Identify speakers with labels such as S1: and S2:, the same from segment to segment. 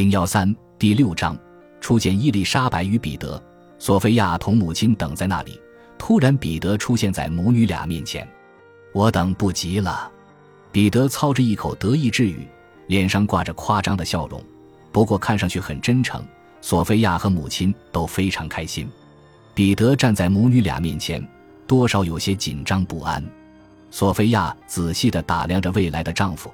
S1: 零幺三第六章，初见伊丽莎白与彼得，索菲亚同母亲等在那里。突然，彼得出现在母女俩面前。我等不及了。彼得操着一口德意志语，脸上挂着夸张的笑容，不过看上去很真诚。索菲亚和母亲都非常开心。彼得站在母女俩面前，多少有些紧张不安。索菲亚仔细地打量着未来的丈夫。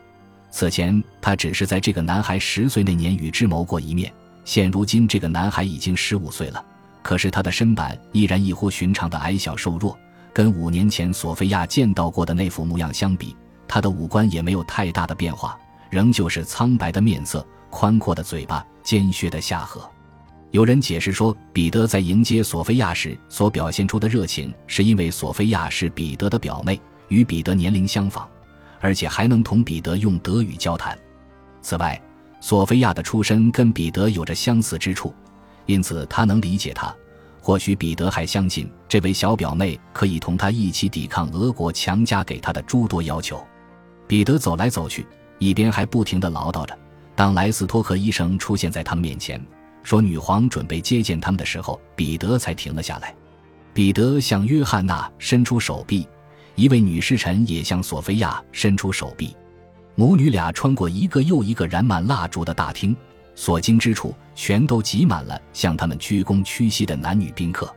S1: 此前，她只是在这个男孩十岁那年与之谋过一面。现如今，这个男孩已经十五岁了，可是他的身板依然异乎寻常的矮小瘦弱，跟五年前索菲亚见到过的那副模样相比，他的五官也没有太大的变化，仍旧是苍白的面色、宽阔的嘴巴、尖削的下颌。有人解释说，彼得在迎接索菲亚时所表现出的热情，是因为索菲亚是彼得的表妹，与彼得年龄相仿。而且还能同彼得用德语交谈。此外，索菲亚的出身跟彼得有着相似之处，因此他能理解他。或许彼得还相信这位小表妹可以同他一起抵抗俄国强加给他的诸多要求。彼得走来走去，一边还不停地唠叨着。当莱斯托克医生出现在他们面前，说女皇准备接见他们的时候，彼得才停了下来。彼得向约翰娜伸出手臂。一位女侍臣也向索菲亚伸出手臂，母女俩穿过一个又一个燃满蜡烛的大厅，所经之处全都挤满了向他们鞠躬屈膝的男女宾客。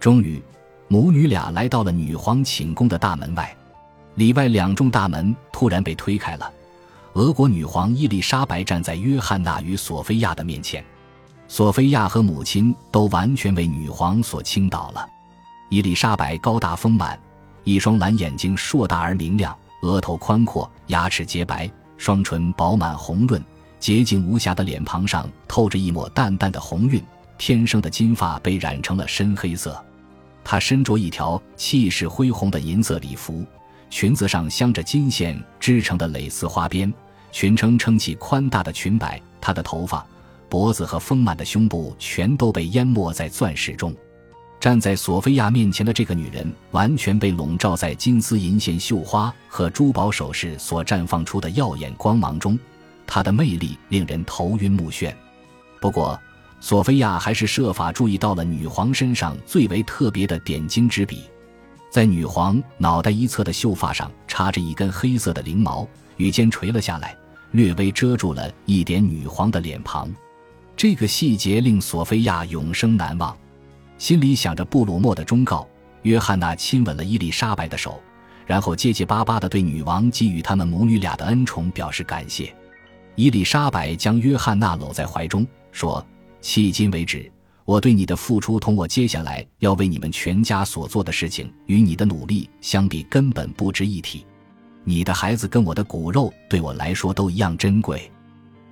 S1: 终于，母女俩来到了女皇寝宫的大门外，里外两重大门突然被推开了，俄国女皇伊丽莎白站在约翰娜与索菲亚的面前，索菲亚和母亲都完全为女皇所倾倒了。伊丽莎白高大丰满。一双蓝眼睛硕大而明亮，额头宽阔，牙齿洁白，双唇饱满红润，洁净无瑕的脸庞上透着一抹淡淡的红晕。天生的金发被染成了深黑色。她身着一条气势恢宏的银色礼服，裙子上镶着金线织成的蕾丝花边，裙撑撑起宽大的裙摆。她的头发、脖子和丰满的胸部全都被淹没在钻石中。站在索菲亚面前的这个女人，完全被笼罩在金丝银线绣花和珠宝首饰所绽放出的耀眼光芒中，她的魅力令人头晕目眩。不过，索菲亚还是设法注意到了女皇身上最为特别的点睛之笔，在女皇脑袋一侧的秀发上插着一根黑色的翎毛，羽尖垂了下来，略微遮住了一点女皇的脸庞。这个细节令索菲亚永生难忘。心里想着布鲁诺的忠告，约翰娜亲吻了伊丽莎白的手，然后结结巴巴地对女王给予他们母女俩的恩宠表示感谢。伊丽莎白将约翰娜搂在怀中，说：“迄今为止，我对你的付出同我接下来要为你们全家所做的事情与你的努力相比，根本不值一提。你的孩子跟我的骨肉对我来说都一样珍贵。”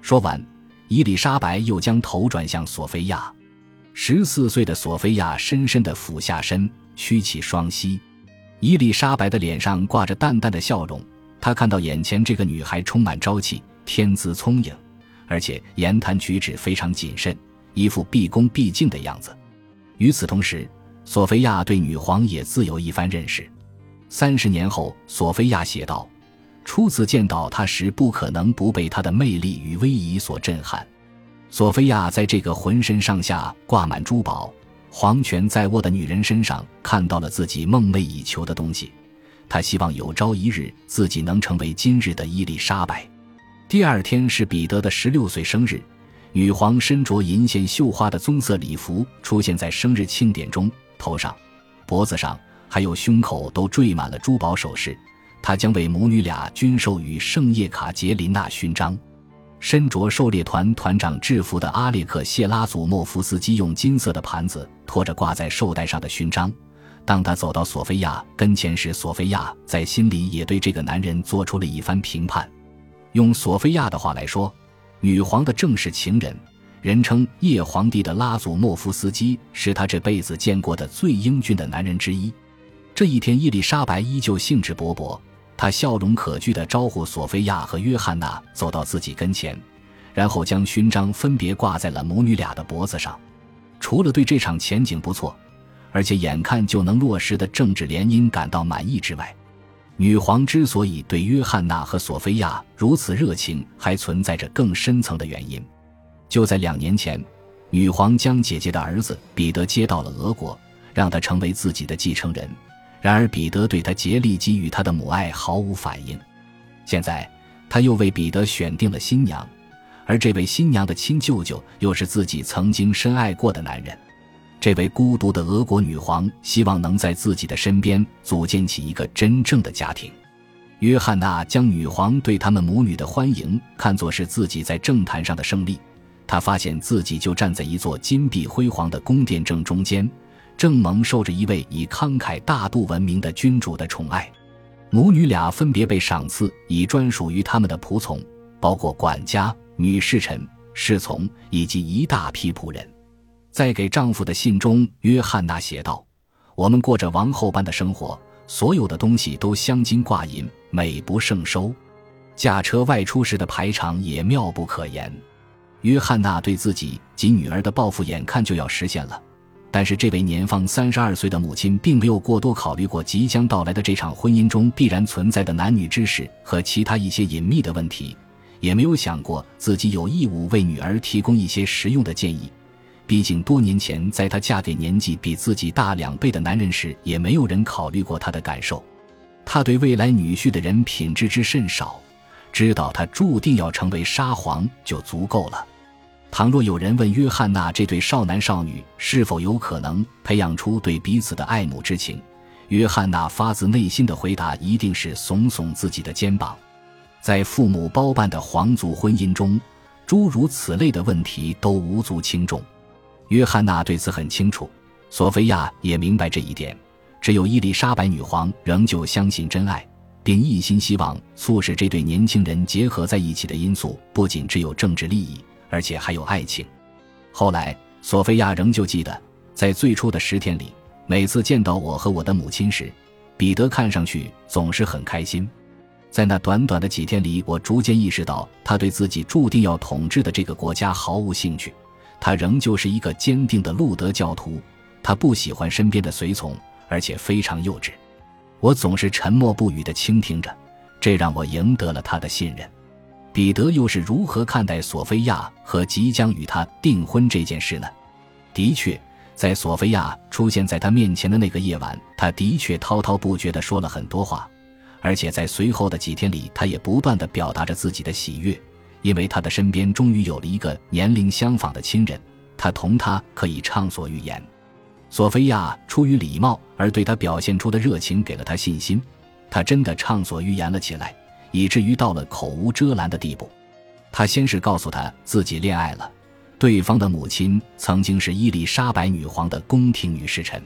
S1: 说完，伊丽莎白又将头转向索菲亚。十四岁的索菲亚深深地俯下身，屈起双膝。伊丽莎白的脸上挂着淡淡的笑容。她看到眼前这个女孩充满朝气，天资聪颖，而且言谈举止非常谨慎，一副毕恭毕敬的样子。与此同时，索菲亚对女皇也自有一番认识。三十年后，索菲亚写道：“初次见到她时，不可能不被她的魅力与威仪所震撼。”索菲亚在这个浑身上下挂满珠宝、皇权在握的女人身上看到了自己梦寐以求的东西。她希望有朝一日自己能成为今日的伊丽莎白。第二天是彼得的十六岁生日，女皇身着银线绣花的棕色礼服出现在生日庆典中，头上、脖子上还有胸口都缀满了珠宝首饰。她将为母女俩均授予圣叶卡捷琳娜勋章。身着狩猎团团长制服的阿列克谢拉祖莫夫斯基用金色的盘子托着挂在绶带上的勋章。当他走到索菲亚跟前时，索菲亚在心里也对这个男人做出了一番评判。用索菲亚的话来说，女皇的正式情人，人称叶皇帝的拉祖莫夫斯基，是他这辈子见过的最英俊的男人之一。这一天，伊丽莎白依旧兴致勃勃。他笑容可掬地招呼索菲亚和约翰娜走到自己跟前，然后将勋章分别挂在了母女俩的脖子上。除了对这场前景不错，而且眼看就能落实的政治联姻感到满意之外，女皇之所以对约翰娜和索菲亚如此热情，还存在着更深层的原因。就在两年前，女皇将姐姐的儿子彼得接到了俄国，让他成为自己的继承人。然而，彼得对他竭力给予他的母爱毫无反应。现在，他又为彼得选定了新娘，而这位新娘的亲舅舅又是自己曾经深爱过的男人。这位孤独的俄国女皇希望能在自己的身边组建起一个真正的家庭。约翰娜将女皇对他们母女的欢迎看作是自己在政坛上的胜利。她发现自己就站在一座金碧辉煌的宫殿正中间。正蒙受着一位以慷慨大度闻名的君主的宠爱，母女俩分别被赏赐以专属于他们的仆从，包括管家、女侍臣、侍从以及一大批仆人。在给丈夫的信中，约翰娜写道：“我们过着王后般的生活，所有的东西都镶金挂银，美不胜收。驾车外出时的排场也妙不可言。”约翰娜对自己及女儿的抱负眼看就要实现了。但是，这位年方三十二岁的母亲并没有过多考虑过即将到来的这场婚姻中必然存在的男女之事和其他一些隐秘的问题，也没有想过自己有义务为女儿提供一些实用的建议。毕竟，多年前在她嫁给年纪比自己大两倍的男人时，也没有人考虑过她的感受。她对未来女婿的人品知之甚少，知道他注定要成为沙皇就足够了。倘若有人问约翰娜这对少男少女是否有可能培养出对彼此的爱慕之情，约翰娜发自内心的回答一定是耸耸自己的肩膀。在父母包办的皇族婚姻中，诸如此类的问题都无足轻重。约翰娜对此很清楚，索菲亚也明白这一点。只有伊丽莎白女皇仍旧相信真爱，并一心希望促使这对年轻人结合在一起的因素，不仅只有政治利益。而且还有爱情。后来，索菲亚仍旧记得，在最初的十天里，每次见到我和我的母亲时，彼得看上去总是很开心。在那短短的几天里，我逐渐意识到，他对自己注定要统治的这个国家毫无兴趣。他仍旧是一个坚定的路德教徒，他不喜欢身边的随从，而且非常幼稚。我总是沉默不语地倾听着，这让我赢得了他的信任。彼得又是如何看待索菲亚和即将与他订婚这件事呢？的确，在索菲亚出现在他面前的那个夜晚，他的确滔滔不绝地说了很多话，而且在随后的几天里，他也不断地表达着自己的喜悦，因为他的身边终于有了一个年龄相仿的亲人，他同他可以畅所欲言。索菲亚出于礼貌而对他表现出的热情，给了他信心，他真的畅所欲言了起来。以至于到了口无遮拦的地步，他先是告诉他自己恋爱了，对方的母亲曾经是伊丽莎白女皇的宫廷女侍臣。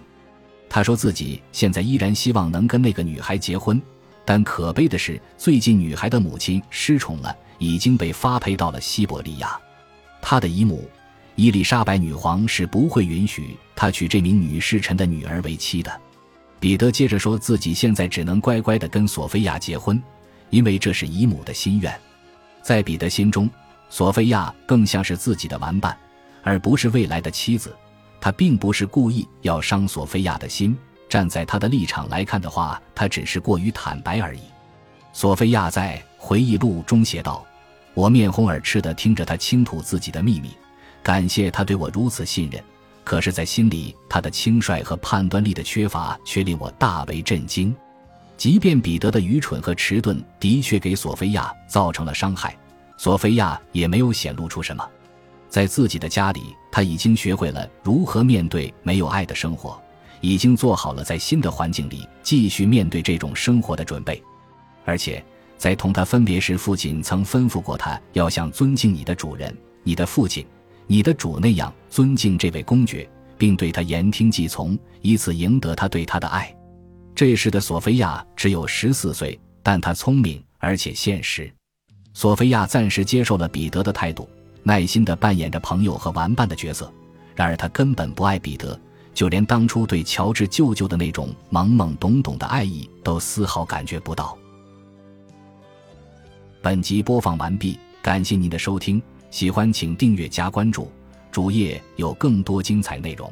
S1: 他说自己现在依然希望能跟那个女孩结婚，但可悲的是，最近女孩的母亲失宠了，已经被发配到了西伯利亚。他的姨母伊丽莎白女皇是不会允许他娶这名女侍臣的女儿为妻的。彼得接着说自己现在只能乖乖地跟索菲亚结婚。因为这是姨母的心愿，在彼得心中，索菲亚更像是自己的玩伴，而不是未来的妻子。他并不是故意要伤索菲亚的心，站在他的立场来看的话，他只是过于坦白而已。索菲亚在回忆录中写道：“我面红耳赤地听着他倾吐自己的秘密，感谢他对我如此信任。可是，在心里，他的轻率和判断力的缺乏却令我大为震惊。”即便彼得的愚蠢和迟钝的确给索菲亚造成了伤害，索菲亚也没有显露出什么。在自己的家里，他已经学会了如何面对没有爱的生活，已经做好了在新的环境里继续面对这种生活的准备。而且，在同他分别时，父亲曾吩咐过他要像尊敬你的主人、你的父亲、你的主那样尊敬这位公爵，并对他言听计从，以此赢得他对他的爱。这时的索菲亚只有十四岁，但她聪明而且现实。索菲亚暂时接受了彼得的态度，耐心地扮演着朋友和玩伴的角色。然而，她根本不爱彼得，就连当初对乔治舅舅的那种懵懵懂懂的爱意都丝毫感觉不到。本集播放完毕，感谢您的收听，喜欢请订阅加关注，主页有更多精彩内容。